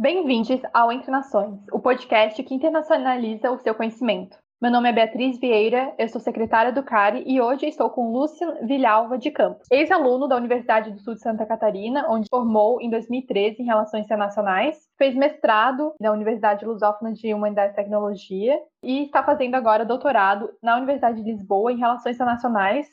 Bem-vindos ao Entre Nações, o podcast que internacionaliza o seu conhecimento. Meu nome é Beatriz Vieira, eu sou secretária do CARI e hoje estou com Lúcio Vilhalva de Campos, ex-aluno da Universidade do Sul de Santa Catarina, onde formou em 2013 em Relações Internacionais, fez mestrado na Universidade Lusófona de Humanidade e Tecnologia e está fazendo agora doutorado na Universidade de Lisboa em Relações Internacionais.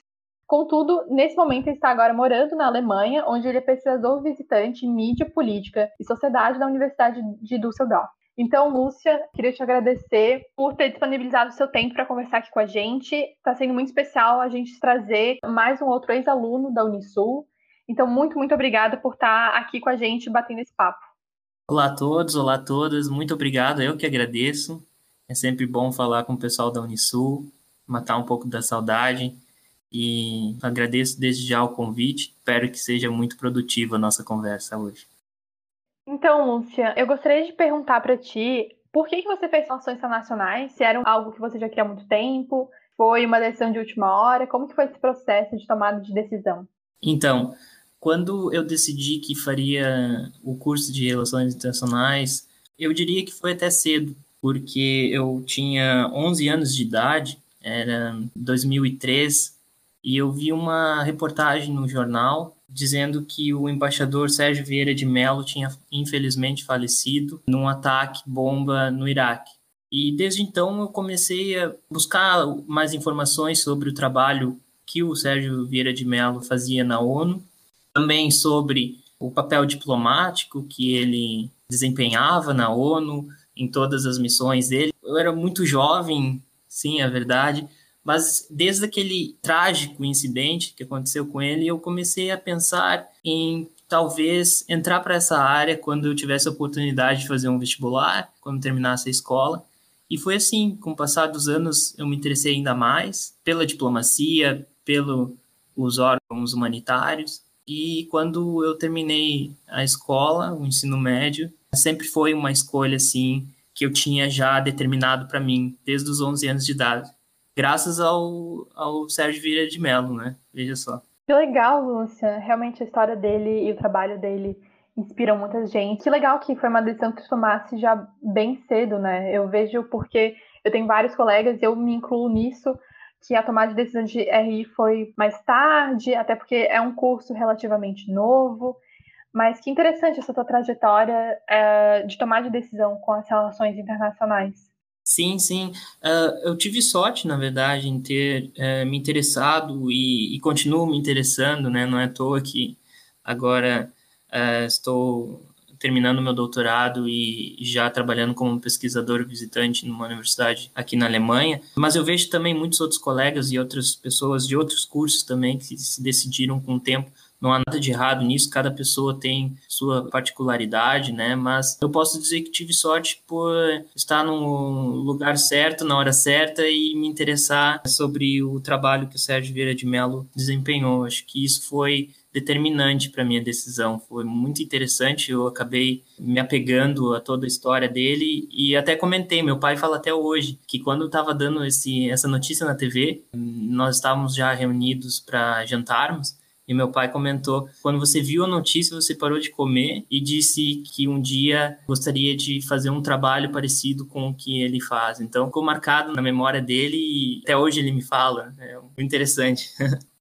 Contudo, nesse momento está agora morando na Alemanha, onde ele é pesquisador visitante em mídia política e sociedade da Universidade de Düsseldorf. Então, Lúcia, queria te agradecer por ter disponibilizado o seu tempo para conversar aqui com a gente. Está sendo muito especial a gente trazer mais um outro ex-aluno da Unisul. Então, muito, muito obrigada por estar aqui com a gente batendo esse papo. Olá a todos, olá a todas, muito obrigado, eu que agradeço. É sempre bom falar com o pessoal da Unisul, matar um pouco da saudade e agradeço desde já o convite. Espero que seja muito produtiva a nossa conversa hoje. Então, Lúcia, eu gostaria de perguntar para ti por que, que você fez relações internacionais? Se era algo que você já queria há muito tempo? Foi uma decisão de última hora? Como que foi esse processo de tomada de decisão? Então, quando eu decidi que faria o curso de Relações Internacionais, eu diria que foi até cedo, porque eu tinha 11 anos de idade, era 2003, e eu vi uma reportagem no jornal dizendo que o embaixador Sérgio Vieira de Mello tinha infelizmente falecido num ataque bomba no Iraque. E desde então eu comecei a buscar mais informações sobre o trabalho que o Sérgio Vieira de Mello fazia na ONU, também sobre o papel diplomático que ele desempenhava na ONU, em todas as missões dele. Eu era muito jovem, sim, é verdade, mas desde aquele trágico incidente que aconteceu com ele, eu comecei a pensar em talvez entrar para essa área quando eu tivesse a oportunidade de fazer um vestibular, quando terminasse a escola. E foi assim, com o passar dos anos, eu me interessei ainda mais pela diplomacia, pelos órgãos humanitários. E quando eu terminei a escola, o ensino médio, sempre foi uma escolha assim que eu tinha já determinado para mim desde os 11 anos de idade graças ao, ao Sérgio Vieira de Mello, né? Veja só. Que legal, Lúcia. Realmente a história dele e o trabalho dele inspiram muita gente. Que legal que foi uma decisão que tu tomasse já bem cedo, né? Eu vejo porque eu tenho vários colegas eu me incluo nisso, que a tomada de decisão de RI foi mais tarde, até porque é um curso relativamente novo. Mas que interessante essa tua trajetória é, de tomar de decisão com as relações internacionais. Sim, sim. Uh, eu tive sorte, na verdade, em ter uh, me interessado e, e, continuo me interessando, né? Não é à toa que agora uh, estou terminando meu doutorado e já trabalhando como pesquisador visitante numa universidade aqui na Alemanha. Mas eu vejo também muitos outros colegas e outras pessoas de outros cursos também que se decidiram com o tempo não há nada de errado nisso, cada pessoa tem sua particularidade, né? Mas eu posso dizer que tive sorte por estar no lugar certo, na hora certa e me interessar sobre o trabalho que o Sérgio Vieira de Mello desempenhou. Acho que isso foi determinante para minha decisão. Foi muito interessante, eu acabei me apegando a toda a história dele e até comentei, meu pai fala até hoje que quando estava dando esse, essa notícia na TV, nós estávamos já reunidos para jantarmos e meu pai comentou: quando você viu a notícia, você parou de comer e disse que um dia gostaria de fazer um trabalho parecido com o que ele faz. Então, ficou marcado na memória dele e até hoje ele me fala. É muito interessante.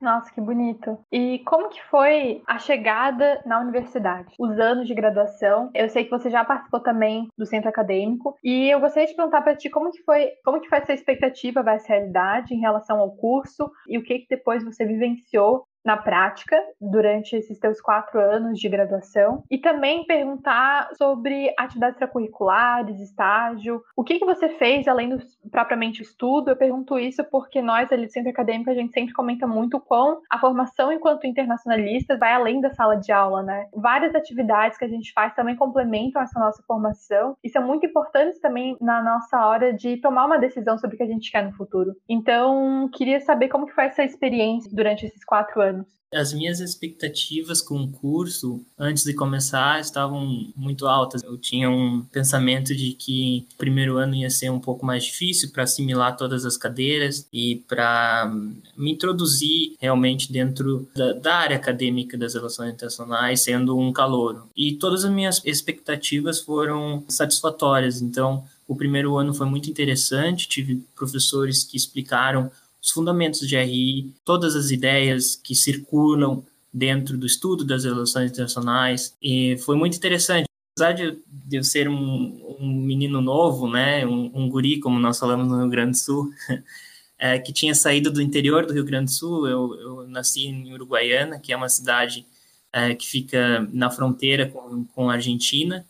Nossa, que bonito. E como que foi a chegada na universidade? Os anos de graduação? Eu sei que você já participou também do centro acadêmico e eu gostaria de perguntar para ti como que foi, como que foi essa expectativa versus realidade em relação ao curso e o que que depois você vivenciou na prática durante esses teus quatro anos de graduação e também perguntar sobre atividades extracurriculares, estágio, o que, que você fez além do propriamente estudo. Eu pergunto isso porque nós, ali do Centro Acadêmico, a gente sempre comenta muito quão a formação enquanto internacionalistas vai além da sala de aula, né? Várias atividades que a gente faz também complementam essa nossa formação e são muito importantes também na nossa hora de tomar uma decisão sobre o que a gente quer no futuro. Então, queria saber como que foi essa experiência durante esses quatro anos anos? As minhas expectativas com o curso, antes de começar, estavam muito altas. Eu tinha um pensamento de que o primeiro ano ia ser um pouco mais difícil para assimilar todas as cadeiras e para me introduzir realmente dentro da, da, área acadêmica das relações internacionais, sendo um calouro. E todas as minhas expectativas foram satisfatórias. Então, o primeiro ano foi muito interessante, tive professores que explicaram os fundamentos de RI, todas as ideias que circulam dentro do estudo das relações internacionais, e foi muito interessante. Apesar de, eu ser um, um, menino novo, né, um, um, guri, como nós falamos no Rio Grande do Sul, é, que tinha saído do interior do Rio Grande do Sul, eu, eu nasci em Uruguaiana, que é uma cidade é, que fica na fronteira com, com a Argentina,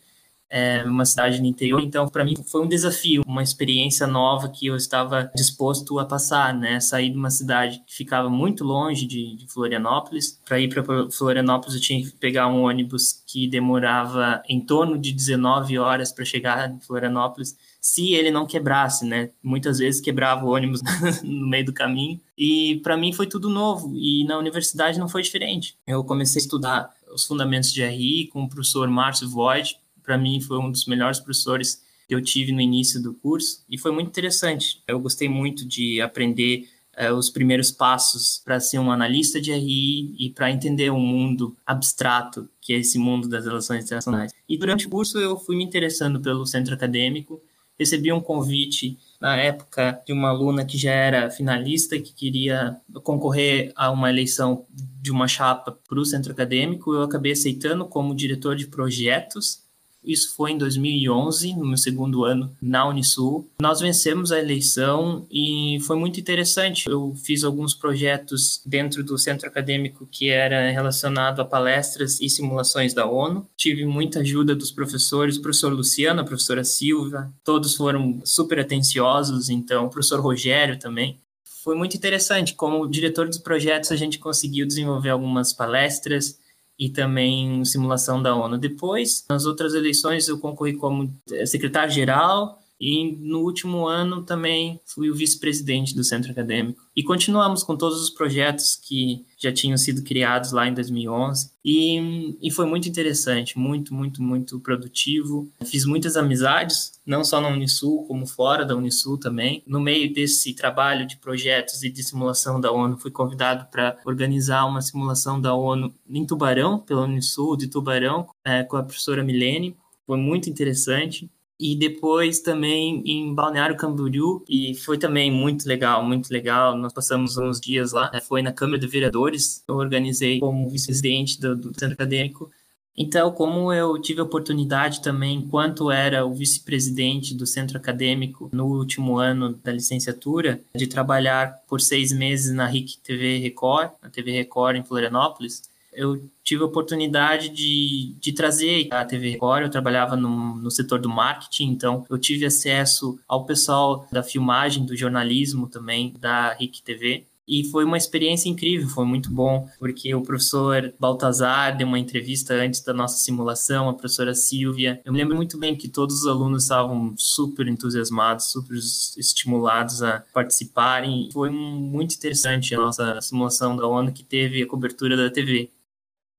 é uma cidade no interior, então para mim foi um desafio, uma experiência nova que eu estava disposto a passar, né? Sair de uma cidade que ficava muito longe de, de Florianópolis, para ir para Florianópolis eu tinha que pegar um ônibus que demorava em torno de 19 horas para chegar em Florianópolis, se ele não quebrasse, né? Muitas vezes quebrava o ônibus no meio do caminho. E para mim foi tudo novo e na universidade não foi diferente. Eu comecei a estudar os fundamentos de RI com o professor Márcio Voigt, para mim foi um dos melhores professores que eu tive no início do curso e foi muito interessante. Eu gostei muito de aprender uh, os primeiros passos para ser um analista de RI e para entender o um mundo abstrato que é esse mundo das relações internacionais. E durante o curso eu fui me interessando pelo centro acadêmico, recebi um convite na época de uma aluna que já era finalista que queria concorrer a uma eleição de uma chapa para o centro acadêmico. Eu acabei aceitando como diretor de projetos isso foi em 2011, no meu segundo ano na Unisul. Nós vencemos a eleição e foi muito interessante. Eu fiz alguns projetos dentro do centro acadêmico que era relacionado a palestras e simulações da ONU. Tive muita ajuda dos professores, o professor Luciano, a professora Silva, todos foram super atenciosos, então o professor Rogério também foi muito interessante. Como diretor dos projetos, a gente conseguiu desenvolver algumas palestras, e também simulação da ONU. Depois, nas outras eleições, eu concorri como eh, secretário-geral e no último ano também fui o vice-presidente do centro acadêmico. E continuamos com todos os projetos que já tinham sido criados lá em 2011. E, e foi muito interessante, muito, muito, muito produtivo. Fiz muitas amizades, não só na Unisul, como fora da Unisul também. No meio desse trabalho de projetos e de simulação da ONU, fui convidado para organizar uma simulação da ONU em Tubarão, pela Unisul, de Tubarão, é, com a professora Milene. Foi muito interessante e depois também em Balneário Camboriú e foi também muito legal, muito legal. Nós passamos uns dias lá, foi na Câmara de Vereadores, eu organizei como vice-presidente do, do centro acadêmico. Então, como eu tive a oportunidade também, enquanto era o vice-presidente do centro acadêmico no último ano da licenciatura, de trabalhar por seis meses na RIC TV Record, na TV Record em Florianópolis, eu tive a oportunidade de, de trazer a TV Record, eu trabalhava no, no setor do marketing, então eu tive acesso ao pessoal da filmagem, do jornalismo também, da RIC TV, e foi uma experiência incrível, foi muito bom, porque o professor Baltazar deu uma entrevista antes da nossa simulação, a professora Silvia. Eu me lembro muito bem que todos os alunos estavam super entusiasmados, super estimulados a participarem. Foi muito interessante a nossa simulação da ONU que teve a cobertura da TV.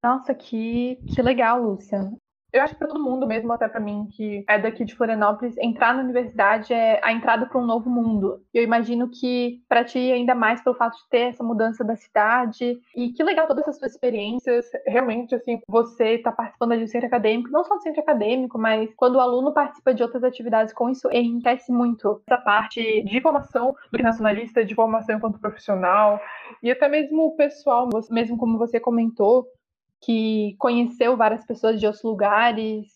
Nossa, que, que legal, Lúcia. Eu acho que para todo mundo, mesmo até para mim, que é daqui de Florianópolis, entrar na universidade é a entrada para um novo mundo. Eu imagino que para ti, ainda mais pelo fato de ter essa mudança da cidade. E que legal todas essas suas experiências. Realmente, assim, você está participando do centro acadêmico, não só do centro acadêmico, mas quando o aluno participa de outras atividades com isso, enriquece muito essa parte de formação do nacionalista, de formação enquanto profissional. E até mesmo o pessoal, mesmo como você comentou, que conheceu várias pessoas de outros lugares.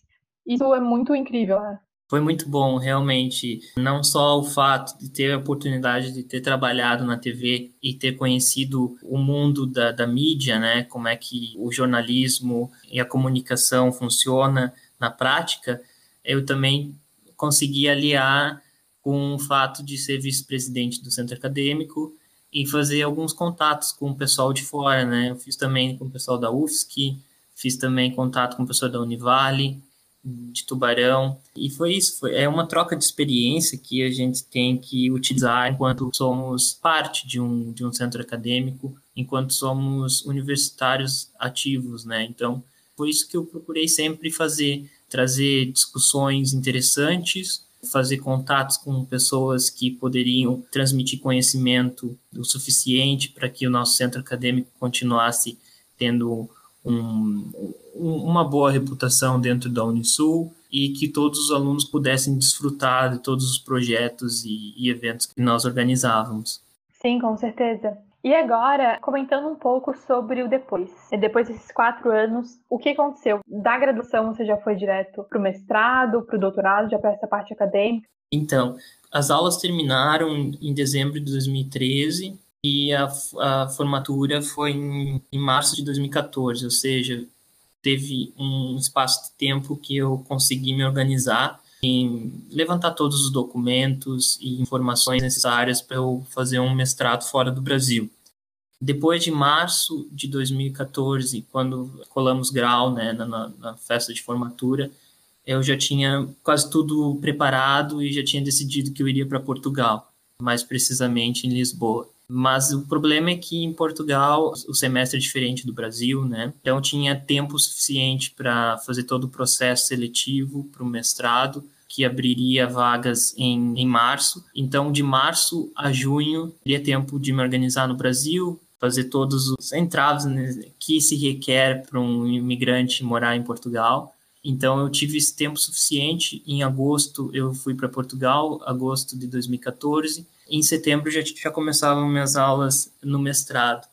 Isso é muito incrível, né? Foi muito bom, realmente. Não só o fato de ter a oportunidade de ter trabalhado na TV e ter conhecido o mundo da, da mídia, né? Como é que o jornalismo e a comunicação funciona na prática, eu também consegui aliar com o fato de ser vice-presidente do centro acadêmico e fazer alguns contatos com o pessoal de fora, né? Eu fiz também com o pessoal da UFSC, fiz também contato com o pessoal da Univale, de Tubarão. E foi isso, foi, é uma troca de experiência que a gente tem que utilizar enquanto somos parte de um, de um centro acadêmico, enquanto somos universitários ativos, né? Então, foi isso que eu procurei sempre fazer, trazer discussões interessantes, fazer contatos com pessoas que poderiam transmitir conhecimento o suficiente para que o nosso centro acadêmico continuasse tendo um, uma boa reputação dentro da Unisul e que todos os alunos pudessem desfrutar de todos os projetos e, e eventos que nós organizávamos. Sim, com certeza. E agora, comentando um pouco sobre o depois. Depois desses quatro anos, o que aconteceu? Da graduação, você já foi direto para o mestrado, para o doutorado, já para essa parte acadêmica? Então, as aulas terminaram em dezembro de 2013 e a, a formatura foi em, em março de 2014, ou seja, teve um espaço de tempo que eu consegui me organizar em levantar todos os documentos e informações necessárias para eu fazer um mestrado fora do Brasil. Depois de março de 2014, quando colamos grau né, na, na festa de formatura, eu já tinha quase tudo preparado e já tinha decidido que eu iria para Portugal, mais precisamente em Lisboa. Mas o problema é que em Portugal o semestre é diferente do Brasil, né? Então tinha tempo suficiente para fazer todo o processo seletivo para o mestrado, que abriria vagas em, em março. Então, de março a junho, teria tempo de me organizar no Brasil, fazer todos os entraves né, que se requer para um imigrante morar em Portugal. Então eu tive esse tempo suficiente. Em agosto eu fui para Portugal, agosto de 2014. Em setembro já, já começavam minhas aulas no mestrado.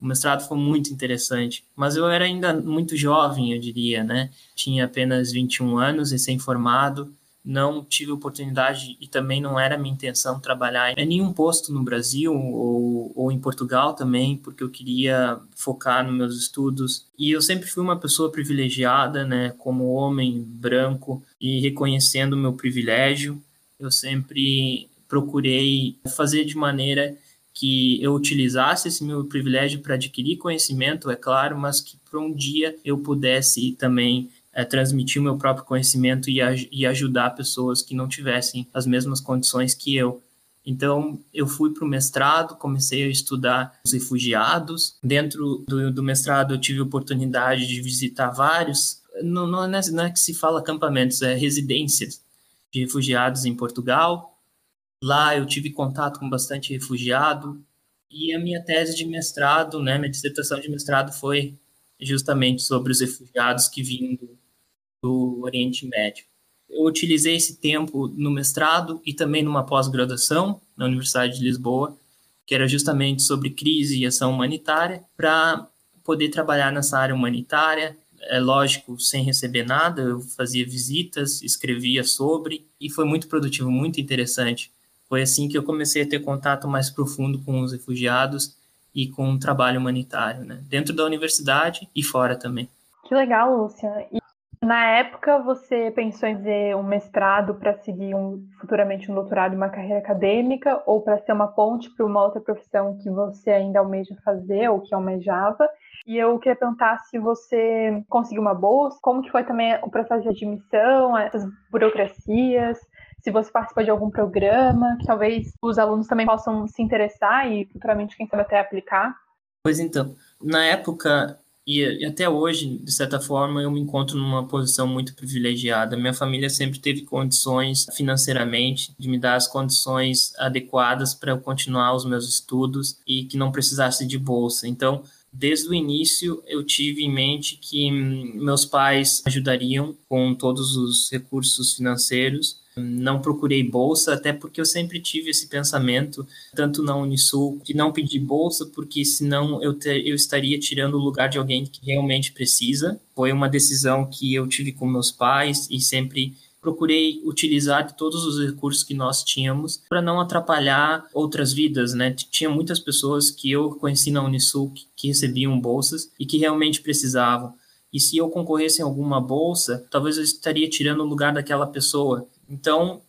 O mestrado foi muito interessante, mas eu era ainda muito jovem, eu diria, né? Tinha apenas 21 anos, recém-formado, não tive oportunidade e também não era minha intenção trabalhar em nenhum posto no Brasil ou, ou em Portugal também, porque eu queria focar nos meus estudos. E eu sempre fui uma pessoa privilegiada, né, como homem branco e reconhecendo o meu privilégio, eu sempre procurei fazer de maneira que eu utilizasse esse meu privilégio para adquirir conhecimento, é claro, mas que para um dia eu pudesse também é, transmitir o meu próprio conhecimento e, e ajudar pessoas que não tivessem as mesmas condições que eu. Então, eu fui para o mestrado, comecei a estudar os refugiados. Dentro do, do mestrado, eu tive oportunidade de visitar vários, não, não, é, não é que se fala acampamentos, é residências de refugiados em Portugal. Lá eu tive contato com bastante refugiado. E a minha tese de mestrado, né, minha dissertação de mestrado foi justamente sobre os refugiados que vinham do Oriente Médio. Eu utilizei esse tempo no mestrado e também numa pós-graduação na Universidade de Lisboa, que era justamente sobre crise e ação humanitária, para poder trabalhar nessa área humanitária. É lógico, sem receber nada, eu fazia visitas, escrevia sobre, e foi muito produtivo, muito interessante. Foi assim que eu comecei a ter contato mais profundo com os refugiados e com o trabalho humanitário, né? dentro da universidade e fora também. Que legal, Lúcia. E na época, você pensou em fazer um mestrado para seguir um, futuramente um doutorado e uma carreira acadêmica, ou para ser uma ponte para uma outra profissão que você ainda almeja fazer ou que almejava? E eu queria perguntar se você conseguiu uma bolsa, como que foi também o processo de admissão, essas burocracias, se você participou de algum programa, que talvez os alunos também possam se interessar e futuramente, quem sabe, até aplicar. Pois então, na época e, até hoje, de certa forma, eu me encontro numa posição muito privilegiada. Minha família sempre teve condições financeiramente de me dar as condições adequadas para eu continuar os meus estudos e que não precisasse de bolsa. Então, desde o início eu tive em mente que hum, meus pais ajudariam com todos os recursos financeiros não procurei bolsa, até porque eu sempre tive esse pensamento, tanto na Unisul, de não pedir bolsa, porque senão eu, ter, eu estaria tirando o lugar de alguém que realmente precisa. Foi uma decisão que eu tive com meus pais e sempre procurei utilizar todos os recursos que nós tínhamos para não atrapalhar outras vidas, né? Tinha muitas pessoas que eu conheci na Unisul que, que recebiam bolsas e que realmente precisavam. E se eu concorresse em alguma bolsa, talvez eu estaria tirando o lugar daquela pessoa. Então,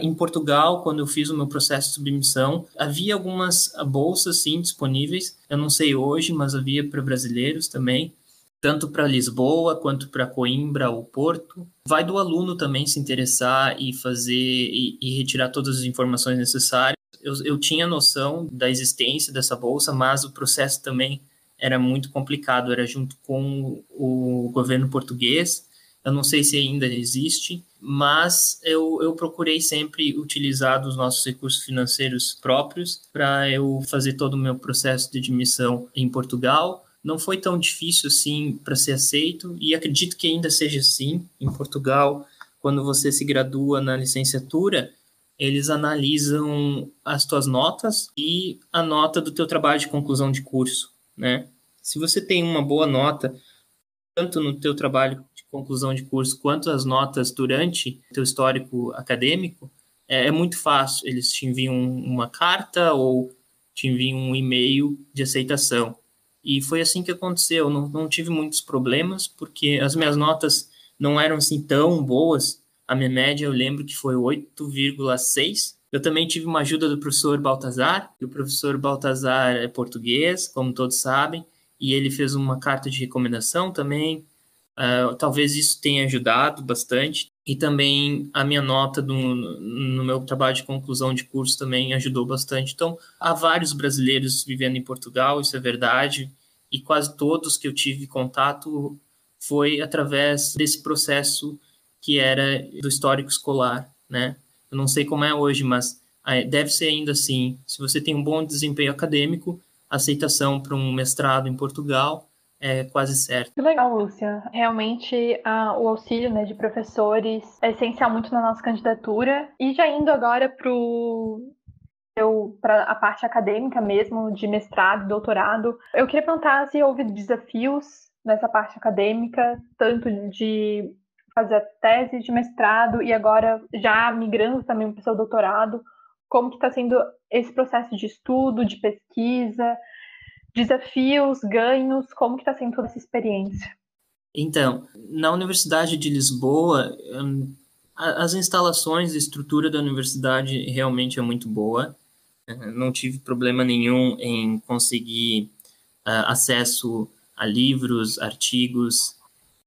em Portugal, quando eu fiz o meu processo de submissão, havia algumas bolsas sim disponíveis. Eu não sei hoje, mas havia para brasileiros também. tanto para Lisboa quanto para Coimbra ou Porto. Vai do aluno também se interessar e fazer e, e retirar todas as informações necessárias. Eu, eu tinha noção da existência dessa bolsa, mas o processo também era muito complicado. Era junto com o governo português. Eu não sei se ainda existe, mas eu, eu procurei sempre utilizar os nossos recursos financeiros próprios para eu fazer todo o meu processo de admissão em Portugal. Não foi tão difícil assim para ser aceito e acredito que ainda seja assim em Portugal. Quando você se gradua na licenciatura eles analisam as tuas notas e a nota do teu trabalho de conclusão de curso né? Se você tem uma boa nota tanto no teu trabalho conclusão de curso quanto as notas durante teu histórico acadêmico é, é muito fácil eles te enviam uma carta ou te enviam um e-mail de aceitação e foi assim que aconteceu. Não, não tive muitos problemas, porque as minhas notas não eram assim tão boas. A minha média eu lembro que foi 8,6. Eu também tive uma ajuda do professor Baltazar, e o professor Baltazar é português, como todos sabem, e ele fez uma carta de recomendação também. Uh, talvez isso tenha ajudado bastante. E também a minha nota do, no meu trabalho de conclusão de curso também ajudou bastante. Então, há vários brasileiros vivendo em Portugal, isso é verdade e quase todos que eu tive contato foi através desse processo que era do histórico escolar, né? Eu não sei como é hoje, mas ah, deve ser ainda assim. Se você tem um bom desempenho acadêmico, aceitação para um mestrado em Portugal é quase certo. Que legal, Lúcia. Realmente uh, o auxílio né, de professores é essencial muito na nossa candidatura. E já indo agora para a parte acadêmica mesmo, de mestrado, doutorado. Eu queria perguntar se houve desafios nessa parte acadêmica, tanto de fazer a tese de mestrado e agora já migrando também para o seu doutorado, como que está sendo esse processo de estudo, de pesquisa, desafios, ganhos, como que está sendo toda essa experiência? Então, na Universidade de Lisboa, as instalações e estrutura da universidade realmente é muito boa. Não tive problema nenhum em conseguir uh, acesso a livros, artigos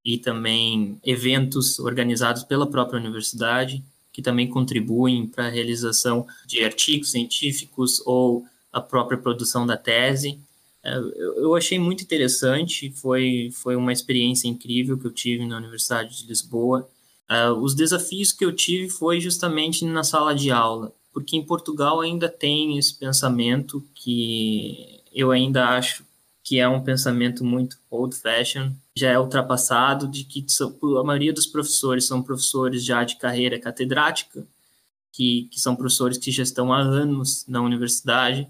e também eventos organizados pela própria universidade, que também contribuem para a realização de artigos científicos ou a própria produção da tese. Uh, eu achei muito interessante, foi, foi uma experiência incrível que eu tive na Universidade de Lisboa. Uh, os desafios que eu tive foi justamente na sala de aula porque em Portugal ainda tem esse pensamento que eu ainda acho que é um pensamento muito old fashion, já é ultrapassado, de que a maioria dos professores são professores já de carreira catedrática, que, que são professores que já estão há anos na universidade,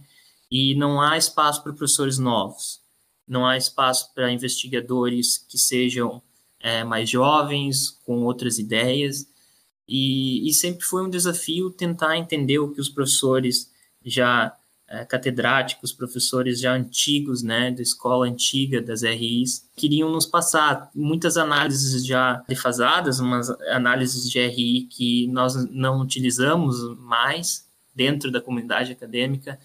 e não há espaço para professores novos, não há espaço para investigadores que sejam é, mais jovens, com outras ideias, e, e, sempre foi um desafio tentar entender o que os professores já é, catedráticos, professores já antigos, né, da escola antiga, das RIs, queriam nos passar. Muitas análises já defasadas, umas análises de RI que nós não utilizamos mais dentro da comunidade acadêmica.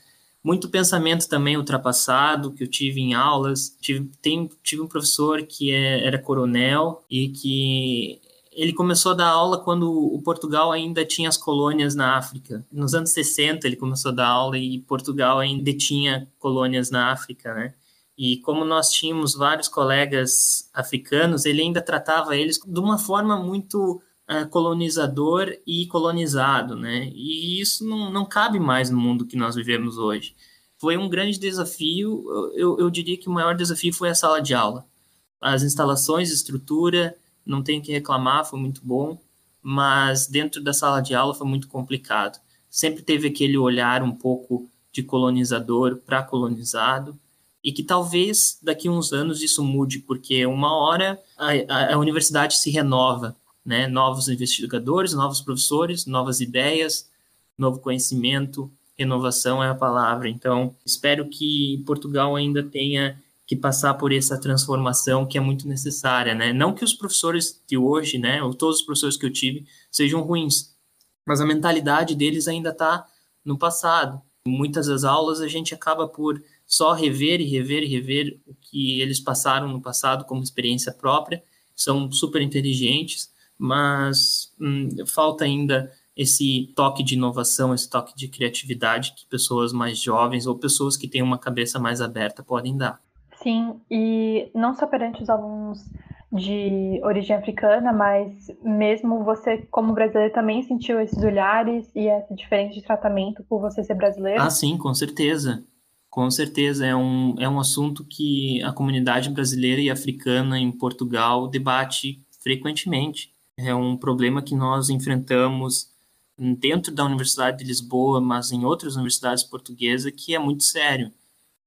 Muito pensamento também ultrapassado que eu tive em aulas. Tive, tem, tive um professor que é, era coronel e que ele começou a dar aula quando o Portugal ainda tinha as colônias na África. Nos anos 60 ele começou a dar aula e Portugal ainda tinha colônias na África, né? E como nós tínhamos vários colegas africanos, ele ainda tratava eles de uma forma muito uh, colonizador e colonizado, né? E isso não, não cabe mais no mundo que nós vivemos hoje. Foi um grande desafio, eu, eu diria que o maior desafio foi a sala de aula. As instalações, estrutura, não tenho que reclamar, foi muito bom, mas dentro da sala de aula foi muito complicado. Sempre teve aquele olhar um pouco de colonizador para colonizado, e que talvez daqui a uns anos isso mude, porque uma hora a, a, a universidade se renova, né? Novos investigadores, novos professores, novas ideias, novo conhecimento, renovação é a palavra. Então, espero que Portugal ainda tenha que passar por essa transformação que é muito necessária, né? Não que os professores de hoje, né, ou todos os professores que eu tive sejam ruins, mas a mentalidade deles ainda está no passado. Muitas das aulas a gente acaba por só rever e rever e rever o que eles passaram no passado como experiência própria. São super inteligentes, mas hum, falta ainda esse toque de inovação, esse toque de criatividade que pessoas mais jovens ou pessoas que têm uma cabeça mais aberta podem dar. Sim, e não só perante os alunos de origem africana, mas mesmo você, como brasileiro, também sentiu esses olhares e essa diferença de tratamento por você ser brasileiro? Ah, sim, com certeza. Com certeza, é um, é um assunto que a comunidade brasileira e africana em Portugal debate frequentemente. É um problema que nós enfrentamos dentro da Universidade de Lisboa, mas em outras universidades portuguesas, que é muito sério.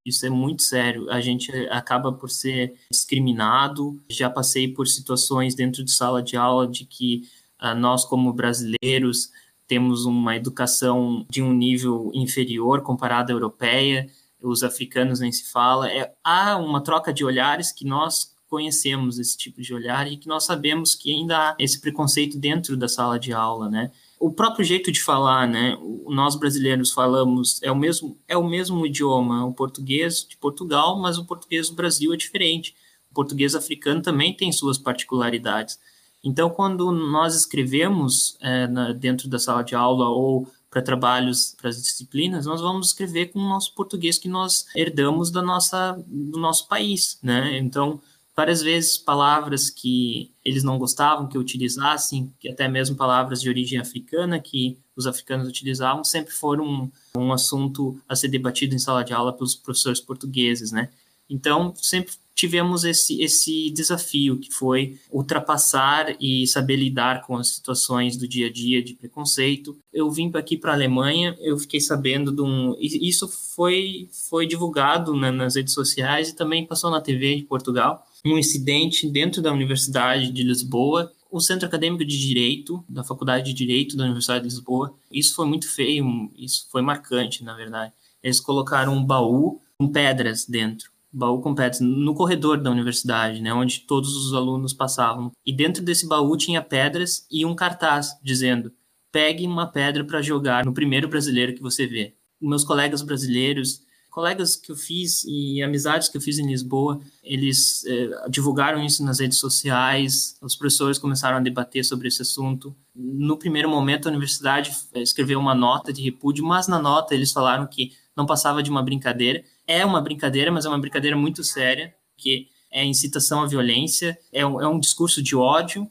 Isso é muito sério. A gente acaba por ser discriminado. Já passei por situações dentro de sala de aula de que uh, nós, como brasileiros, temos uma educação de um nível inferior comparado à europeia. Os africanos nem se fala. É, há uma troca de olhares que nós conhecemos esse tipo de olhar e que nós sabemos que ainda há esse preconceito dentro da sala de aula, né? o próprio jeito de falar, né? Nós brasileiros falamos é o mesmo é o mesmo idioma, o português de Portugal, mas o português do Brasil é diferente. O português africano também tem suas particularidades. Então, quando nós escrevemos é, na, dentro da sala de aula ou para trabalhos, para as disciplinas, nós vamos escrever com o nosso português que nós herdamos da nossa, do nosso país, né? Então, várias vezes palavras que eles não gostavam que utilizassem, que até mesmo palavras de origem africana que os africanos utilizavam, sempre foram um, um assunto a ser debatido em sala de aula pelos professores portugueses, né? Então, sempre tivemos esse, esse desafio que foi ultrapassar e saber lidar com as situações do dia a dia de preconceito. Eu vim aqui para a Alemanha, eu fiquei sabendo de um. Isso foi, foi divulgado né, nas redes sociais e também passou na TV de Portugal um incidente dentro da Universidade de Lisboa, o Centro Acadêmico de Direito, da Faculdade de Direito da Universidade de Lisboa. Isso foi muito feio, isso foi marcante, na verdade. Eles colocaram um baú com pedras dentro, baú com pedras, no corredor da universidade, né, onde todos os alunos passavam. E dentro desse baú tinha pedras e um cartaz dizendo: pegue uma pedra para jogar no primeiro brasileiro que você vê. Meus colegas brasileiros colegas que eu fiz e amizades que eu fiz em Lisboa, eles eh, divulgaram isso nas redes sociais, os professores começaram a debater sobre esse assunto. No primeiro momento, a universidade eh, escreveu uma nota de repúdio, mas na nota eles falaram que não passava de uma brincadeira. É uma brincadeira, mas é uma brincadeira muito séria, que é incitação à violência, é um, é um discurso de ódio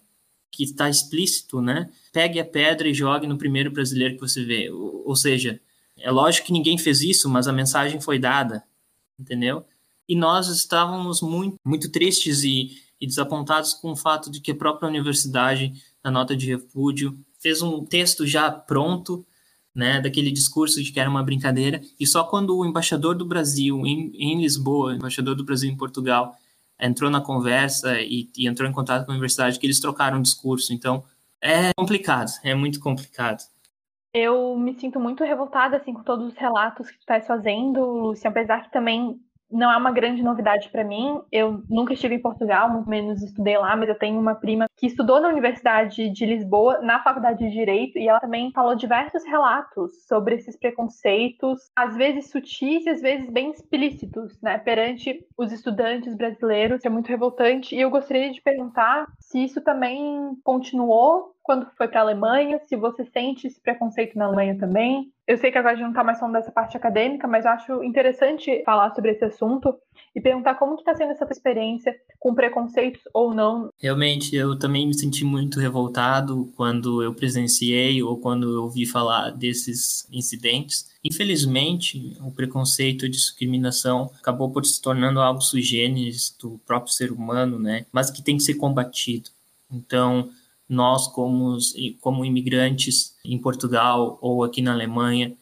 que está explícito, né? Pegue a pedra e jogue no primeiro brasileiro que você vê. Ou, ou seja, é lógico que ninguém fez isso, mas a mensagem foi dada, entendeu? E nós estávamos muito, muito tristes e, e desapontados com o fato de que a própria universidade, na nota de repúdio, fez um texto já pronto, né, daquele discurso de que era uma brincadeira, e só quando o embaixador do Brasil em, em Lisboa, embaixador do Brasil em Portugal, entrou na conversa e, e entrou em contato com a universidade, que eles trocaram o discurso. Então, é complicado, é muito complicado. Eu me sinto muito revoltada assim com todos os relatos que tu estás fazendo, Lúcia, apesar que também não é uma grande novidade para mim. Eu nunca estive em Portugal, muito menos estudei lá, mas eu tenho uma prima que estudou na Universidade de Lisboa, na Faculdade de Direito, e ela também falou diversos relatos sobre esses preconceitos, às vezes sutis e às vezes bem explícitos, né, perante os estudantes brasileiros. É muito revoltante. E eu gostaria de perguntar se isso também continuou quando foi para a Alemanha, se você sente esse preconceito na Alemanha também. Eu sei que agora a gente não está mais falando dessa parte acadêmica, mas eu acho interessante falar sobre esse assunto e perguntar como que está sendo essa experiência com preconceitos ou não. Realmente, eu também me senti muito revoltado quando eu presenciei ou quando eu ouvi falar desses incidentes. Infelizmente, o preconceito e discriminação acabou por se tornando algo sui generis do próprio ser humano, né? Mas que tem que ser combatido. Então, nós como, como imigrantes em Portugal ou aqui na Alemanha,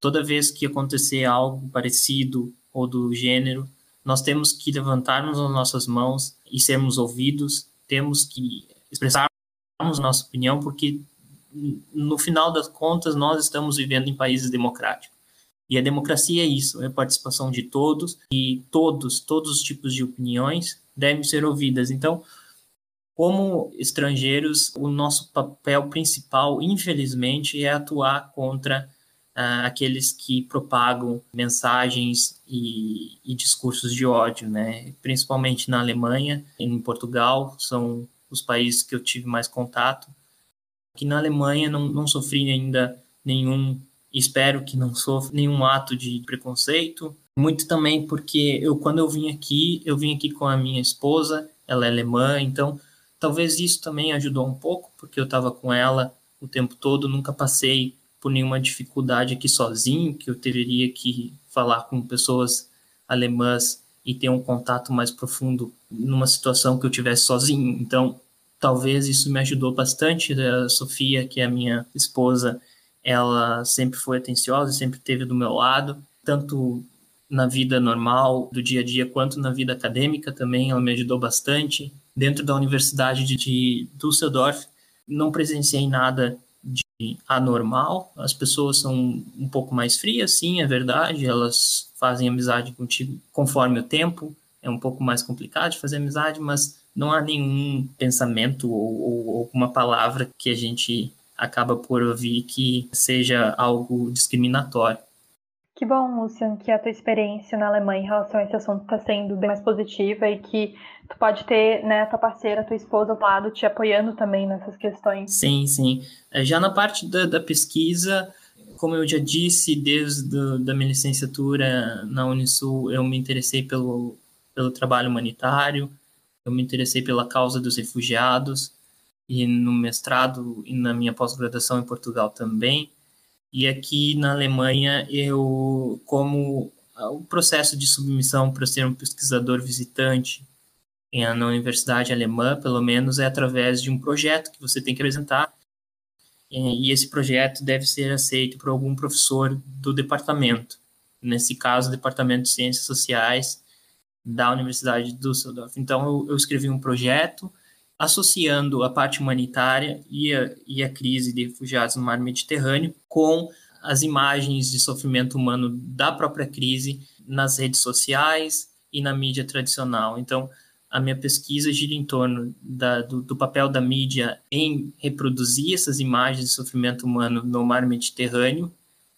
toda vez que acontecer algo parecido ou do gênero, nós temos que levantarmos as nossas mãos e sermos ouvidos, temos que expressarmos nossa opinião, porque no final das contas nós estamos vivendo em países democráticos. E a democracia é isso, é a participação de todos e todos, todos os tipos de opiniões devem ser ouvidas. Então, como estrangeiros, o nosso papel principal, infelizmente, é atuar contra uh, aqueles que propagam mensagens e, e, discursos de ódio, né? Principalmente na Alemanha e em Portugal, são os países que eu tive mais contato. Aqui na Alemanha não, não sofri ainda nenhum, espero que não sofra nenhum ato de preconceito. Muito também porque eu, quando eu vim aqui, eu vim aqui com a minha esposa, ela é alemã, então talvez isso também ajudou um pouco, porque eu estava com ela o tempo todo, nunca passei por nenhuma dificuldade aqui sozinho, que eu teria que falar com pessoas alemãs e ter um contato mais profundo numa situação que eu tivesse sozinho. Então, talvez isso me ajudou bastante. A Sofia, que é a minha esposa, ela sempre foi atenciosa, sempre esteve do meu lado, tanto na vida normal do dia a dia quanto na vida acadêmica também. Ela me ajudou bastante. Dentro da Universidade de Düsseldorf, não presenciei nada anormal. As pessoas são um pouco mais frias, sim, é verdade. Elas fazem amizade contigo conforme o tempo. É um pouco mais complicado de fazer amizade, mas não há nenhum pensamento ou, ou alguma palavra que a gente acaba por ouvir que seja algo discriminatório. Que bom, Lucian, que a tua experiência na Alemanha em relação a esse assunto está sendo bem mais positiva e que tu pode ter, né, tua parceira, tua esposa ao lado te apoiando também nessas questões. Sim, sim. É, já na parte da, da pesquisa, como eu já disse, desde a da minha licenciatura na Unisul, eu me interessei pelo, pelo trabalho humanitário, eu me interessei pela causa dos refugiados, e no mestrado e na minha pós-graduação em Portugal também. E aqui na Alemanha, eu, como o processo de submissão para ser um pesquisador visitante na universidade alemã, pelo menos, é através de um projeto que você tem que apresentar. E esse projeto deve ser aceito por algum professor do departamento. Nesse caso, o Departamento de Ciências Sociais da Universidade de Düsseldorf. Então, eu, escrevi um projeto associando a parte humanitária e a, e a crise de refugiados no mar Mediterrâneo com as imagens de sofrimento humano da própria crise nas redes sociais e na mídia tradicional. Então, a minha pesquisa gira em torno da, do, do, papel da mídia em reproduzir essas imagens de sofrimento humano no mar Mediterrâneo,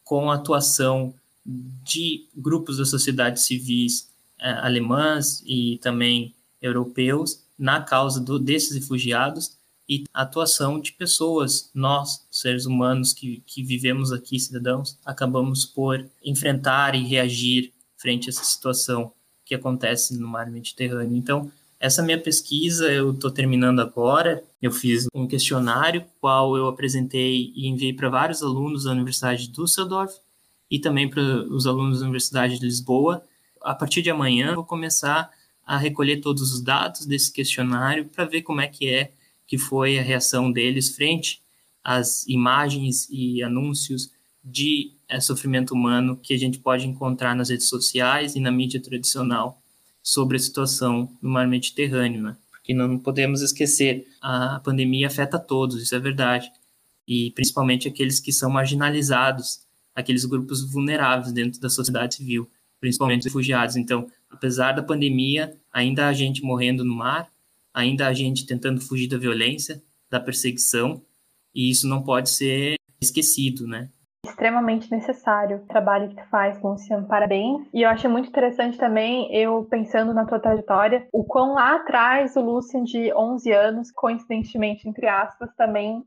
com a atuação de grupos da sociedade civis eh, alemãs e também europeus na causa do, desses refugiados e a atuação de pessoas, nós, seres humanos que, que vivemos aqui, cidadãos, acabamos por enfrentar e reagir frente a essa situação que acontece no mar Mediterrâneo. Então, essa minha pesquisa eu estou terminando agora. Eu fiz um questionário, qual eu apresentei e enviei para vários alunos da Universidade de Düsseldorf e também para os alunos da Universidade de Lisboa. A partir de amanhã, vou começar a recolher todos os dados desse questionário para ver como é que é que foi a reação deles frente às imagens e anúncios de é, sofrimento humano que a gente pode encontrar nas redes sociais e na mídia tradicional sobre a situação no mar Mediterrâneo, né? Porque não podemos esquecer, a pandemia afeta todos, isso é verdade, e principalmente aqueles que são marginalizados, aqueles grupos vulneráveis dentro da sociedade civil, principalmente os refugiados. Então, apesar da pandemia, ainda há gente morrendo no mar, ainda há gente tentando fugir da violência, da perseguição, e isso não pode ser esquecido, né? Extremamente necessário o trabalho que tu faz, Luciano. Parabéns. E eu acho muito interessante também, eu pensando na tua trajetória, o quão lá atrás o Lucian de 11 anos, coincidentemente, entre aspas, também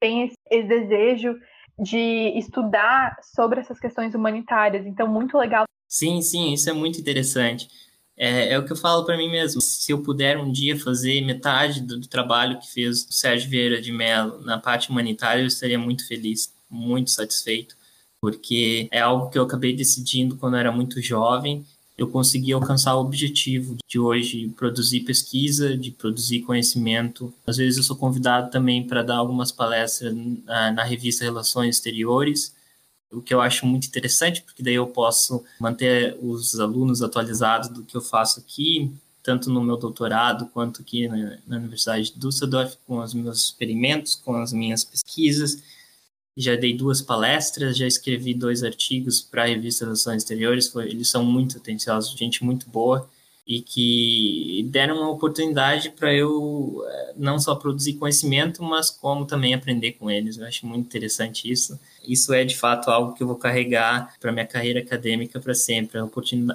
tem esse, esse desejo de estudar sobre essas questões humanitárias. Então, muito legal Sim, sim, isso é muito interessante. É, é o que eu falo para mim mesmo. Se eu puder um dia fazer metade do, do, trabalho que fez o Sérgio Vieira de Mello na parte humanitária, eu estaria muito feliz, muito satisfeito, porque é algo que eu acabei decidindo quando eu era muito jovem. Eu consegui alcançar o objetivo de hoje produzir pesquisa, de produzir conhecimento. Às vezes eu sou convidado também para dar algumas palestras na, na revista Relações Exteriores o que eu acho muito interessante, porque daí eu posso manter os alunos atualizados do que eu faço aqui, tanto no meu doutorado quanto aqui na, na Universidade de Düsseldorf, com os meus experimentos, com as minhas pesquisas. Já dei duas palestras, já escrevi dois artigos para a revista Relações Exteriores, foi, eles são muito atenciosos, gente muito boa. e que deram uma oportunidade para eu eh, não só produzir conhecimento, mas como também aprender com eles. Eu acho muito interessante isso. Isso é de fato algo que eu vou carregar para minha carreira acadêmica para sempre.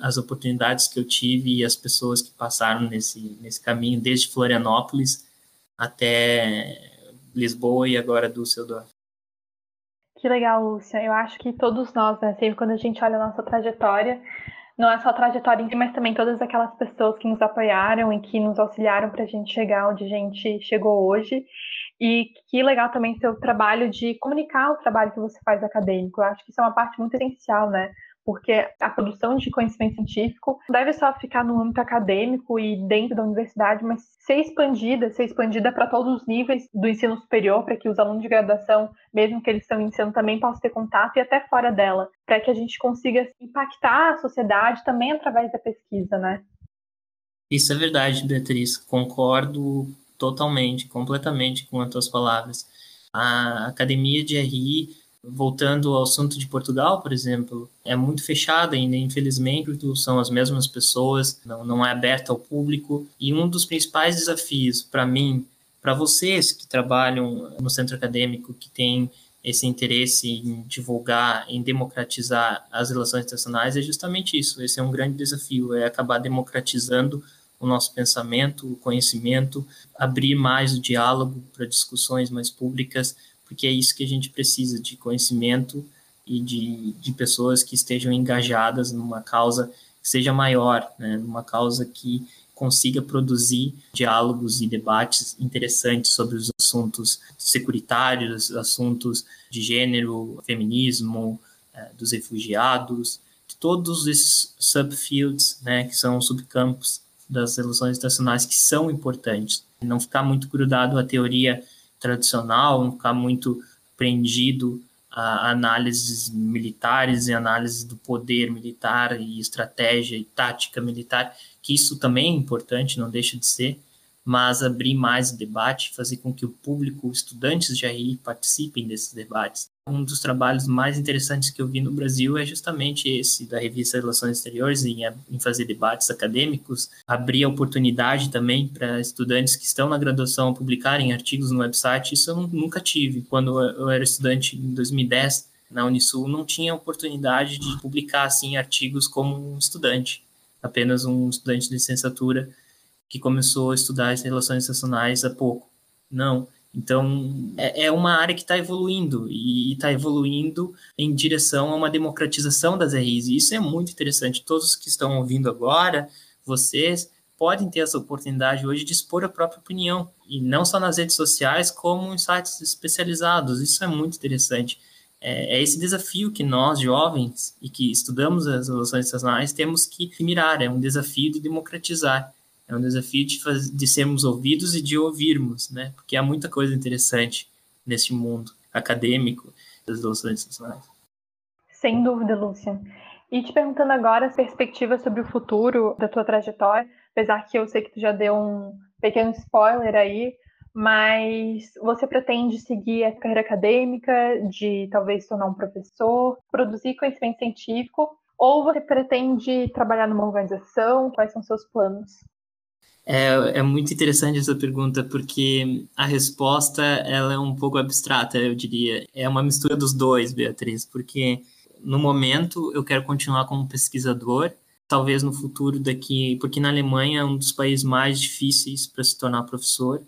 As oportunidades que eu tive e as pessoas que passaram nesse, nesse caminho, desde Florianópolis até Lisboa e agora Düsseldorf. Que legal, Lúcia. Eu acho que todos nós, né, sempre quando a gente olha a nossa trajetória, não é só a trajetória em si, mas também todas aquelas pessoas que nos apoiaram e que nos auxiliaram para a gente chegar onde a gente chegou hoje. E que legal também seu trabalho de comunicar o trabalho que você faz acadêmico. Eu acho que isso é uma parte muito essencial, né? Porque a produção de conhecimento científico deve só ficar no âmbito acadêmico e dentro da universidade, mas ser expandida, ser expandida para todos os níveis do ensino superior, para que os alunos de graduação, mesmo que eles estão iniciando, também possam ter contato e até fora dela, para que a gente consiga impactar a sociedade também através da pesquisa, né? Isso é verdade, Beatriz. Concordo totalmente, completamente com as tuas palavras. A academia de RI voltando ao assunto de Portugal, por exemplo, é muito fechada ainda, infelizmente, são as mesmas pessoas, não, não é aberta ao público. E um dos principais desafios para mim, para vocês que trabalham no centro acadêmico, que tem esse interesse em divulgar, em democratizar as relações internacionais, é justamente isso. Esse é um grande desafio, é acabar democratizando o nosso pensamento, o conhecimento, abrir mais o diálogo para discussões mais públicas, porque é isso que a gente precisa de conhecimento e de, de pessoas que estejam engajadas numa causa que seja maior, né, numa causa que consiga produzir diálogos e debates interessantes sobre os assuntos securitários, assuntos de gênero, feminismo, é, dos refugiados, todos esses subfields, né, que são subcampos das relações internacionais que são importantes. Não ficar muito grudado à teoria tradicional, não ficar muito prendido a análises militares e análises do poder militar e estratégia e tática militar, que isso também é importante, não deixa de ser, mas abrir mais o debate, fazer com que o público, estudantes de AI, participem desses debates. Um dos trabalhos mais interessantes que eu vi no Brasil é justamente esse da revista Relações Exteriores, em, em fazer debates acadêmicos, abrir a oportunidade também para estudantes que estão na graduação publicarem artigos no website. Isso eu nunca tive. Quando eu era estudante em 2010, na Unisul, não tinha oportunidade de publicar assim artigos como um estudante, apenas um estudante de licenciatura que começou a estudar as relações internacionais há pouco. Não. Então, é, é uma área que está evoluindo e está evoluindo em direção a uma democratização das RIs. E isso é muito interessante. Todos que estão ouvindo agora, vocês podem ter essa oportunidade hoje de expor a própria opinião, e não só nas redes sociais, como em sites especializados. Isso é muito interessante. É, é esse desafio que nós, jovens, e que estudamos as relações internacionais, temos que mirar. É um desafio de democratizar. É um desafio de, faz, de sermos ouvidos e de ouvirmos, né? Porque há muita coisa interessante nesse mundo acadêmico das relações internacionais. Sem dúvida, Lúcia. E te perguntando agora as perspectivas sobre o futuro da tua trajetória, apesar que eu sei que tu já deu um pequeno spoiler aí, mas você pretende seguir a carreira acadêmica, de talvez tornar um professor, produzir conhecimento científico, ou você pretende trabalhar numa organização? Quais são seus planos? É, é muito interessante essa pergunta, porque a resposta ela é um pouco abstrata, eu diria. É uma mistura dos dois, Beatriz, porque no momento eu quero continuar como pesquisador, talvez no futuro daqui, porque na Alemanha é um dos países mais difíceis para se tornar professor,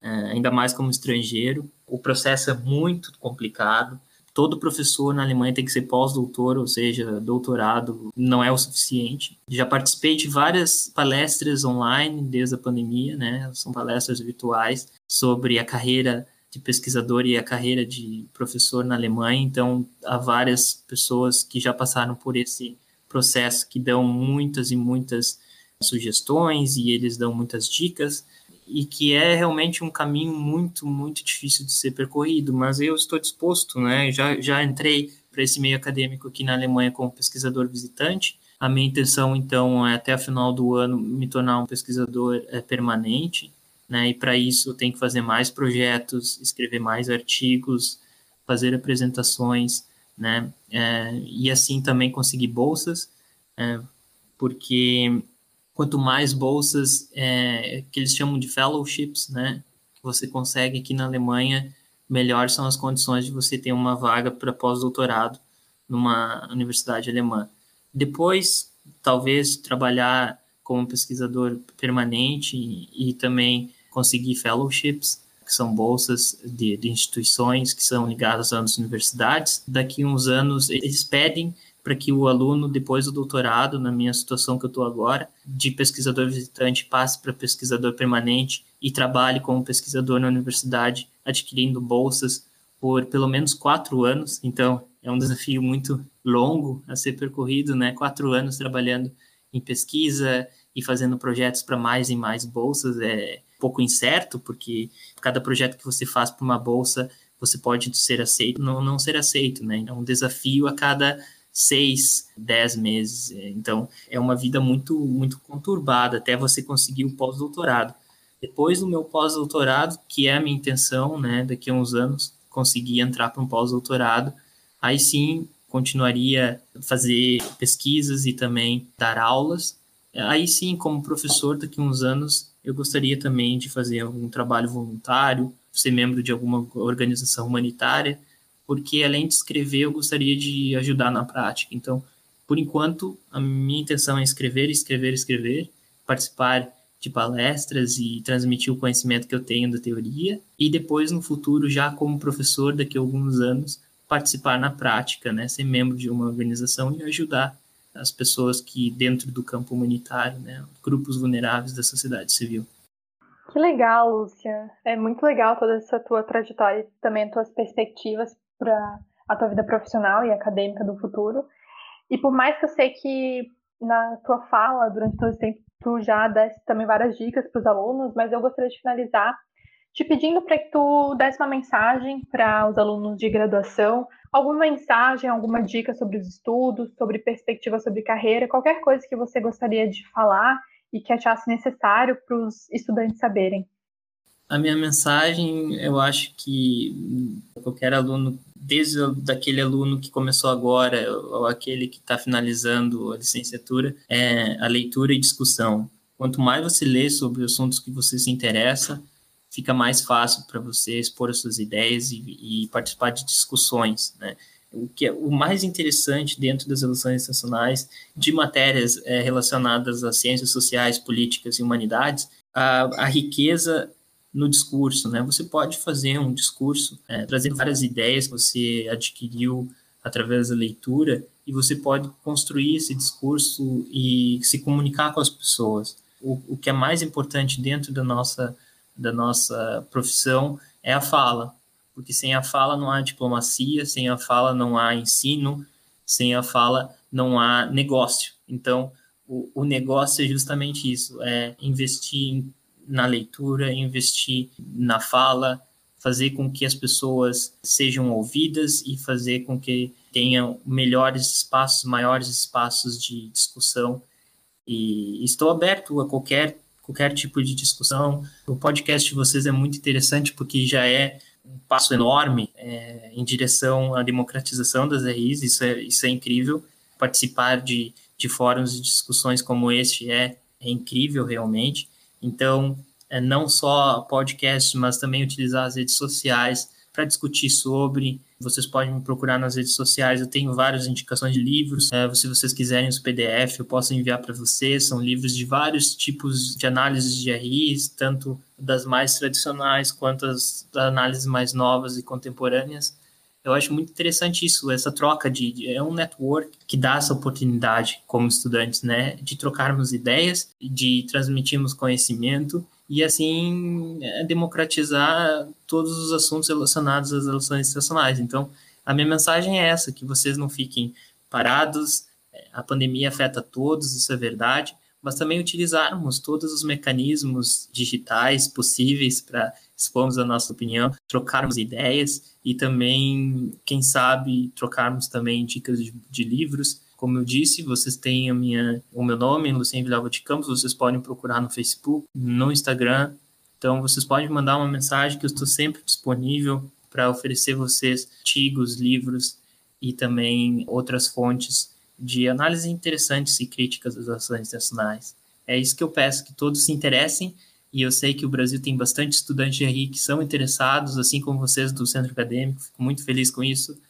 é, ainda mais como estrangeiro. O processo é muito complicado todo professor na Alemanha tem que ser pós-doutor, ou seja, doutorado não é o suficiente. Já participei de várias palestras online desde a pandemia, né? São palestras virtuais sobre a carreira de pesquisador e a carreira de professor na Alemanha. Então, há várias pessoas que já passaram por esse processo que dão muitas e muitas sugestões e eles dão muitas dicas e que é realmente um caminho muito, muito difícil de ser percorrido, mas eu estou disposto, né? Já, já entrei para esse meio acadêmico aqui na Alemanha como pesquisador visitante. A minha intenção, então, é até a final do ano me tornar um pesquisador é, permanente, né? E para isso eu tenho que fazer mais projetos, escrever mais artigos, fazer apresentações, né? É, e assim também conseguir bolsas, é, porque quanto mais bolsas é, que eles chamam de fellowships, né, que você consegue aqui na Alemanha, melhor são as condições de você ter uma vaga para pós-doutorado numa universidade alemã. Depois, talvez trabalhar como pesquisador permanente e, e também conseguir fellowships, que são bolsas de, de, instituições que são ligadas às universidades. Daqui uns anos, eles pedem para que o aluno, depois do doutorado, na minha situação que eu estou agora, de pesquisador visitante, passe para pesquisador permanente e trabalhe como pesquisador na universidade, adquirindo bolsas por pelo menos quatro anos. Então, é um desafio muito longo a ser percorrido, né? Quatro anos trabalhando em pesquisa e fazendo projetos para mais e mais bolsas é pouco incerto, porque cada projeto que você faz para uma bolsa, você pode ser aceito, não, não ser aceito, né? É um desafio a cada seis, dez meses. Então, é uma vida muito, muito conturbada até você conseguir o pós-doutorado. Depois do meu pós-doutorado, que é a minha intenção, né, daqui a uns anos, conseguir entrar para um pós-doutorado, aí sim continuaria a fazer pesquisas e também dar aulas. Aí sim, como professor, daqui a uns anos, eu gostaria também de fazer algum trabalho voluntário, ser membro de alguma organização humanitária, porque além de escrever, eu gostaria de ajudar na prática. Então, por enquanto, a minha intenção é escrever, escrever, escrever, participar de palestras e transmitir o conhecimento que eu tenho da teoria, e depois, no futuro, já como professor, daqui a alguns anos, participar na prática, né, ser membro de uma organização e ajudar as pessoas que dentro do campo humanitário, né, grupos vulneráveis da sociedade civil. Que legal, Lúcia. É muito legal toda essa tua trajetória e também as tuas perspectivas para a tua vida profissional e acadêmica do futuro. E por mais que eu sei que na tua fala, durante todo esse tempo, tu já desse também várias dicas para os alunos, mas eu gostaria de finalizar te pedindo para que tu desse uma mensagem para os alunos de graduação, alguma mensagem, alguma dica sobre os estudos, sobre perspectiva sobre carreira, qualquer coisa que você gostaria de falar e que achasse necessário para os estudantes saberem. A minha mensagem, eu acho que qualquer aluno, desde daquele aluno que começou agora ou aquele que está finalizando a licenciatura, é a leitura e discussão. Quanto mais você lê sobre assuntos que você se interessa, fica mais fácil para você expor as suas ideias e, e, participar de discussões, né? O que é o mais interessante dentro das relações internacionais de matérias é, relacionadas às ciências sociais, políticas e humanidades, a, a riqueza no discurso, né? Você pode fazer um discurso, é, trazendo várias ideias que você adquiriu através da leitura e você pode construir esse discurso e se comunicar com as pessoas. O, o que é mais importante dentro da nossa da nossa profissão é a fala, porque sem a fala não há diplomacia, sem a fala não há ensino, sem a fala não há negócio. Então, o, o negócio é justamente isso, é investir em na leitura, investir na fala, fazer com que as pessoas sejam ouvidas e fazer com que tenham melhores espaços, maiores espaços de discussão. E estou aberto a qualquer qualquer tipo de discussão. O podcast de vocês é muito interessante porque já é um passo enorme é, em direção à democratização das RIs, isso é, isso é incrível. Participar de, de fóruns e discussões como este é, é incrível realmente. Então, é, não só podcast, mas também utilizar as redes sociais para discutir sobre. Vocês podem me procurar nas redes sociais, eu tenho várias indicações de livros. É, se vocês quiserem os PDF, eu posso enviar para vocês. São livros de vários tipos de análises de RIs, tanto das mais tradicionais quanto as análises mais novas e contemporâneas. Eu acho muito interessante isso, essa troca de, de, é um network que dá essa oportunidade como estudantes, né, de trocarmos ideias, de transmitirmos conhecimento e assim é, democratizar todos os assuntos relacionados às relações internacionais. Então, a minha mensagem é essa, que vocês não fiquem parados, é, a pandemia afeta todos, isso é verdade, mas também utilizarmos todos os mecanismos digitais possíveis para expormos a nossa opinião, trocarmos ideias e também, quem sabe, trocarmos também dicas de, de livros. Como eu disse, vocês têm a minha, o meu nome, Luciano Vilhava de Campos, vocês podem procurar no Facebook, no Instagram. Então, vocês podem mandar uma mensagem que eu estou sempre disponível para oferecer vocês artigos, livros e também outras fontes de análise interessantes e críticas das ações internacionais. É isso que eu peço, que todos se interessem, e eu sei que o Brasil tem bastante estudantes de RI que são interessados, assim como vocês do centro acadêmico, fico muito feliz com isso,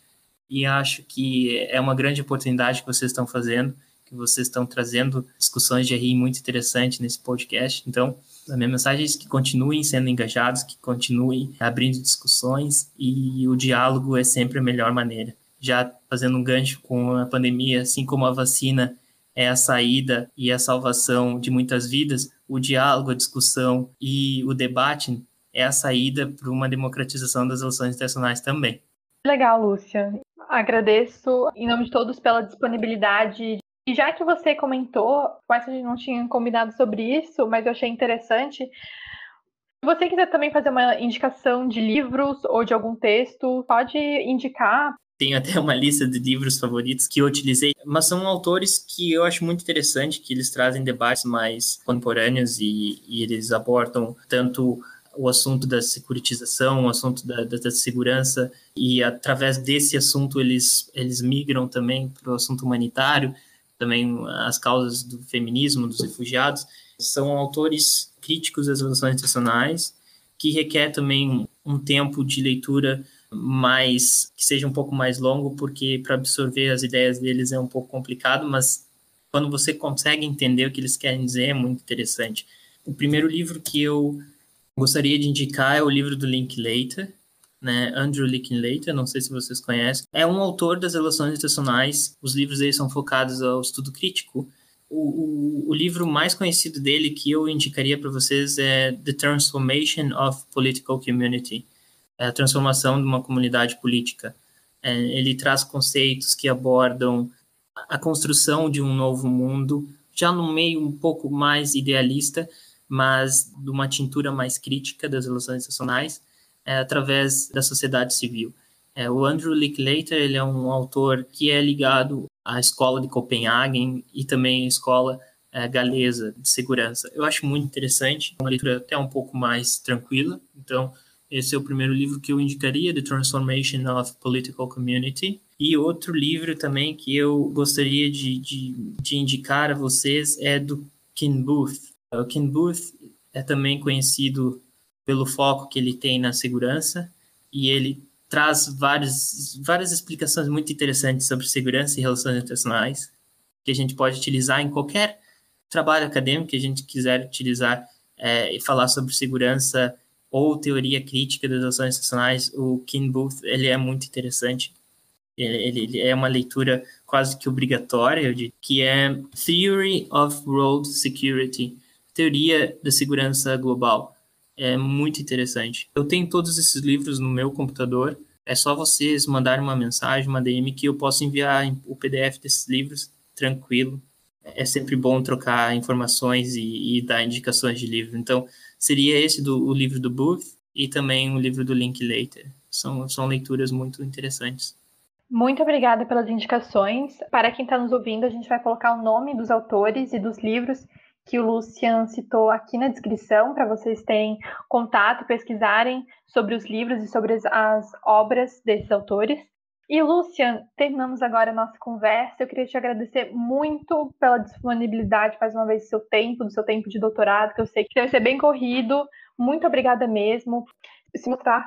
e acho que é uma grande oportunidade que vocês estão fazendo, que vocês estão trazendo discussões de RI muito interessantes nesse podcast, então a minha mensagem é que continuem sendo engajados, que continuem abrindo discussões, e o diálogo é sempre a melhor maneira. Já fazendo um gancho com a pandemia, assim como a vacina é a saída e a salvação de muitas vidas, o diálogo, a discussão e o debate é a saída para uma democratização das relações internacionais também. Legal, Lúcia. Agradeço em nome de todos pela disponibilidade. E já que você comentou, quase a gente não tinha combinado sobre isso, mas eu achei interessante. Se você quiser também fazer uma indicação de livros ou de algum texto, pode indicar tenho até uma lista de livros favoritos que eu utilizei, mas são autores que eu acho muito interessante, que eles trazem debates mais contemporâneos e, e eles abordam tanto o assunto da securitização, o assunto da, da, da, segurança, e através desse assunto eles, eles migram também para o assunto humanitário, também as causas do feminismo, dos refugiados. São autores críticos das relações internacionais, que requer também um tempo de leitura mais que seja um pouco mais longo, porque para absorver as ideias deles é um pouco complicado, mas quando você consegue entender o que eles querem dizer é muito interessante. O primeiro livro que eu gostaria de indicar é o livro do Linklater, né, Andrew Linklater, não sei se vocês conhecem. É um autor das relações internacionais, os livros dele são focados ao estudo crítico. O, o, o livro mais conhecido dele que eu indicaria para vocês é The Transformation of Political Community, é a transformação de uma comunidade política. É, ele traz conceitos que abordam a construção de um novo mundo, já no meio um pouco mais idealista, mas de uma tintura mais crítica das relações internacionais, é, através da sociedade civil. É, o Andrew Linklater ele é um autor que é ligado à escola de Copenhagen e também à escola é, galesa de segurança. Eu acho muito interessante, uma leitura até um pouco mais tranquila, então esse é o primeiro livro que eu indicaria, The Transformation of Political Community. E outro livro também que eu gostaria de, de, de indicar a vocês é do Ken Booth. O Ken Booth é também conhecido pelo foco que ele tem na segurança e ele traz várias, várias explicações muito interessantes sobre segurança e relações internacionais que a gente pode utilizar em qualquer trabalho acadêmico que a gente quiser utilizar é, e falar sobre segurança ou teoria crítica das ações nacionais, o Ken Booth ele é muito interessante. Ele, ele, é uma leitura quase que obrigatória, que é Theory of World Security, Teoria da Segurança Global. É muito interessante. Eu tenho todos esses livros no meu computador. É só vocês mandarem uma mensagem, uma DM, que eu posso enviar o PDF desses livros tranquilo. É sempre bom trocar informações e, e dar indicações de livro. Então, seria esse do o livro do Booth e também o livro do Linklater. São, são leituras muito interessantes. Muito obrigada pelas indicações. Para quem está nos ouvindo, a gente vai colocar o nome dos autores e dos livros que o Lucian citou aqui na descrição, para vocês terem contato, pesquisarem sobre os livros e sobre as, as obras desses autores. E, Lucian, terminamos agora a nossa conversa. Eu queria te agradecer muito pela disponibilidade, mais uma vez, do seu tempo, do seu tempo de doutorado, que eu sei que deve ser bem corrido. Muito obrigada mesmo. Se mostrar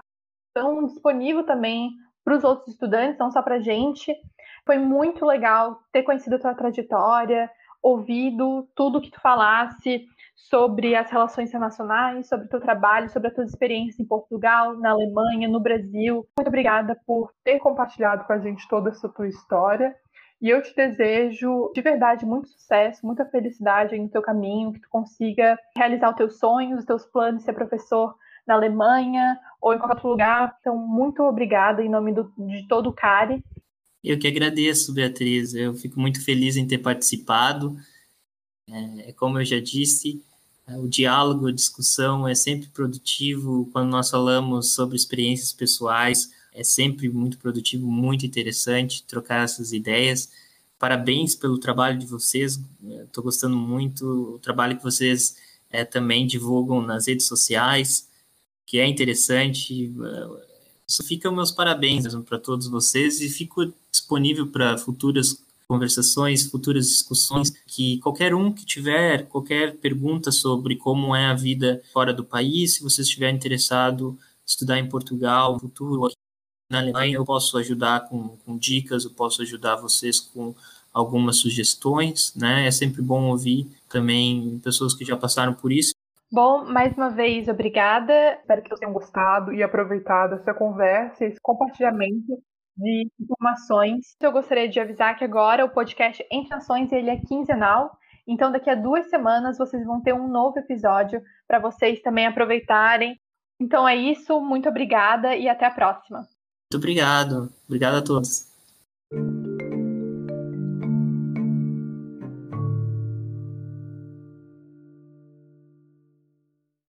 tão disponível também para os outros estudantes, não só para a gente. Foi muito legal ter conhecido a tua trajetória, ouvido tudo que tu falasse sobre as relações internacionais, sobre o teu trabalho, sobre as tuas experiências em Portugal, na Alemanha, no Brasil. Muito obrigada por ter compartilhado com a gente toda essa tua história. E eu te desejo de verdade muito sucesso, muita felicidade no teu caminho, que tu consiga realizar os teus sonhos, os teus planos ser professor na Alemanha ou em qualquer outro lugar. Então, muito obrigada em nome do, de todo o CARI. Eu que agradeço, Beatriz. Eu fico muito feliz em ter participado. É, como eu já disse, é, o diálogo, a discussão é sempre produtivo. Quando nós falamos sobre experiências pessoais, é sempre muito produtivo, muito interessante trocar essas ideias. Parabéns pelo trabalho de vocês, estou gostando muito. O trabalho que vocês é, também divulgam nas redes sociais, que é interessante. Só fica meus parabéns para todos vocês e fico disponível para futuras conversações, futuras discussões, que qualquer um que tiver qualquer pergunta sobre como é a vida fora do país, se você estiver interessado em estudar em Portugal, futuro aqui na Alemanha, eu posso ajudar com, com dicas, eu posso ajudar vocês com algumas sugestões, né? É sempre bom ouvir também pessoas que já passaram por isso. Bom, mais uma vez, obrigada. Espero que vocês tenham gostado e aproveitado essa conversa, esse compartilhamento de informações. Eu gostaria de avisar que agora o podcast Entre Nações ele é quinzenal, então daqui a duas semanas vocês vão ter um novo episódio para vocês também aproveitarem. Então é isso, muito obrigada e até a próxima. Muito obrigado. Obrigado a todos.